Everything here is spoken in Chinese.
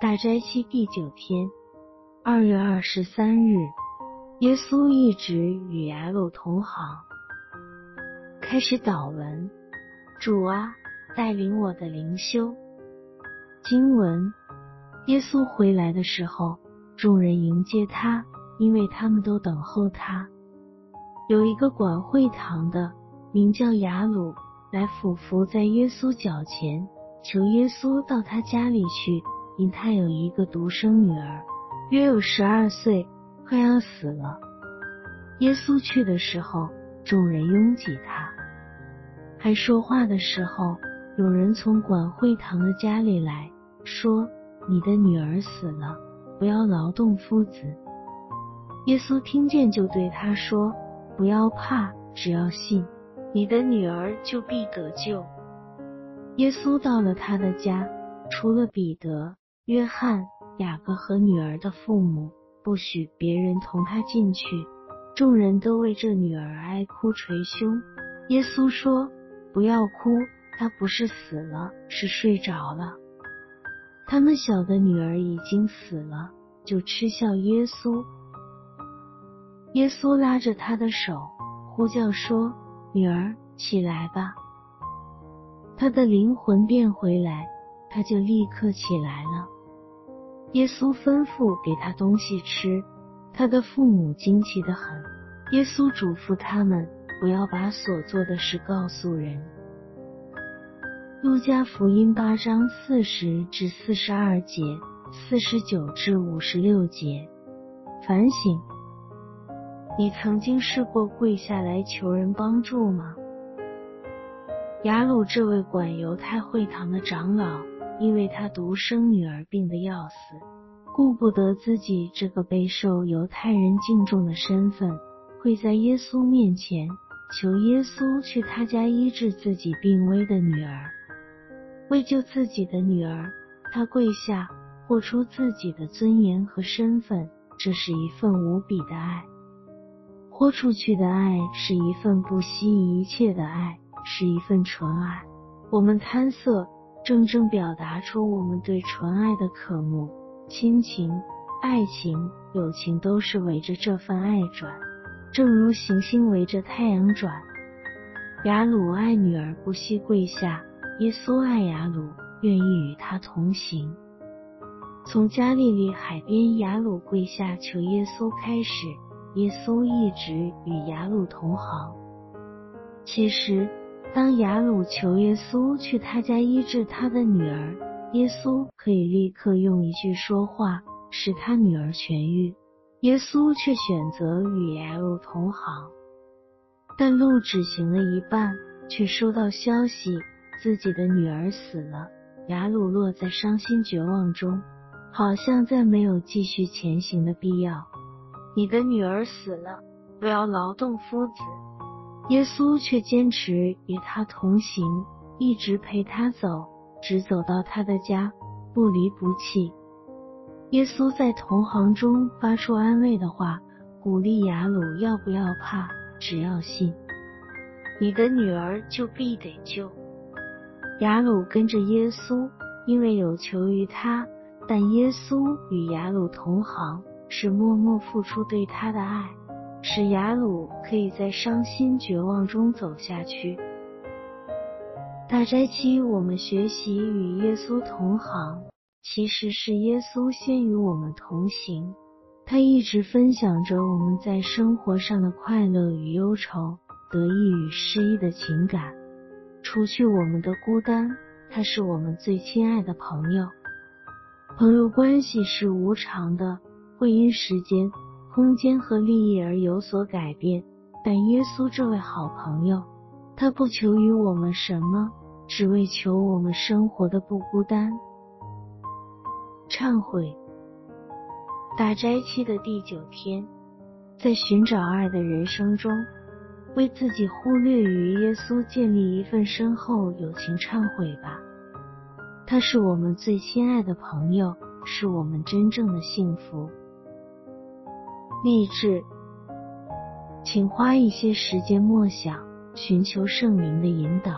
大斋期第九天，二月二十三日，耶稣一直与雅鲁同行。开始祷文，主啊，带领我的灵修。经文：耶稣回来的时候，众人迎接他，因为他们都等候他。有一个管会堂的，名叫雅鲁，来俯伏在耶稣脚前。求耶稣到他家里去，因他有一个独生女儿，约有十二岁，快要死了。耶稣去的时候，众人拥挤他。还说话的时候，有人从管会堂的家里来说：“你的女儿死了，不要劳动夫子。”耶稣听见，就对他说：“不要怕，只要信，你的女儿就必得救。”耶稣到了他的家，除了彼得、约翰、雅各和女儿的父母，不许别人同他进去。众人都为这女儿哀哭捶胸。耶稣说：“不要哭，她不是死了，是睡着了。”他们晓得女儿已经死了，就嗤笑耶稣。耶稣拉着他的手，呼叫说：“女儿，起来吧。”他的灵魂变回来，他就立刻起来了。耶稣吩咐给他东西吃，他的父母惊奇的很。耶稣嘱咐他们不要把所做的事告诉人。路加福音八章四十至四十二节，四十九至五十六节。反省：你曾经试过跪下来求人帮助吗？雅鲁这位管犹太会堂的长老，因为他独生女儿病得要死，顾不得自己这个备受犹太人敬重的身份，跪在耶稣面前求耶稣去他家医治自己病危的女儿。为救自己的女儿，他跪下，豁出自己的尊严和身份，这是一份无比的爱。豁出去的爱是一份不惜一切的爱。是一份纯爱，我们贪色，正正表达出我们对纯爱的渴慕。亲情、爱情、友情都是围着这份爱转，正如行星围着太阳转。雅鲁爱女儿不惜跪下，耶稣爱雅鲁，愿意与他同行。从加利利海边，雅鲁跪下求耶稣开始，耶稣一直与雅鲁同行。其实。当雅鲁求耶稣去他家医治他的女儿，耶稣可以立刻用一句说话使他女儿痊愈。耶稣却选择与雅鲁同行，但路只行了一半，却收到消息自己的女儿死了。雅鲁落在伤心绝望中，好像再没有继续前行的必要。你的女儿死了，不要劳动夫子。耶稣却坚持与他同行，一直陪他走，直走到他的家，不离不弃。耶稣在同行中发出安慰的话，鼓励雅鲁要不要怕，只要信，你的女儿就必得救。雅鲁跟着耶稣，因为有求于他，但耶稣与雅鲁同行，是默默付出对他的爱。使雅鲁可以在伤心绝望中走下去。大斋期，我们学习与耶稣同行，其实是耶稣先与我们同行。他一直分享着我们在生活上的快乐与忧愁、得意与失意的情感，除去我们的孤单。他是我们最亲爱的朋友。朋友关系是无常的，会因时间。空间和利益而有所改变，但耶稣这位好朋友，他不求于我们什么，只为求我们生活的不孤单。忏悔，大斋期的第九天，在寻找爱的人生中，为自己忽略与耶稣建立一份深厚友情忏悔吧。他是我们最亲爱的朋友，是我们真正的幸福。励志，请花一些时间默想，寻求圣灵的引导。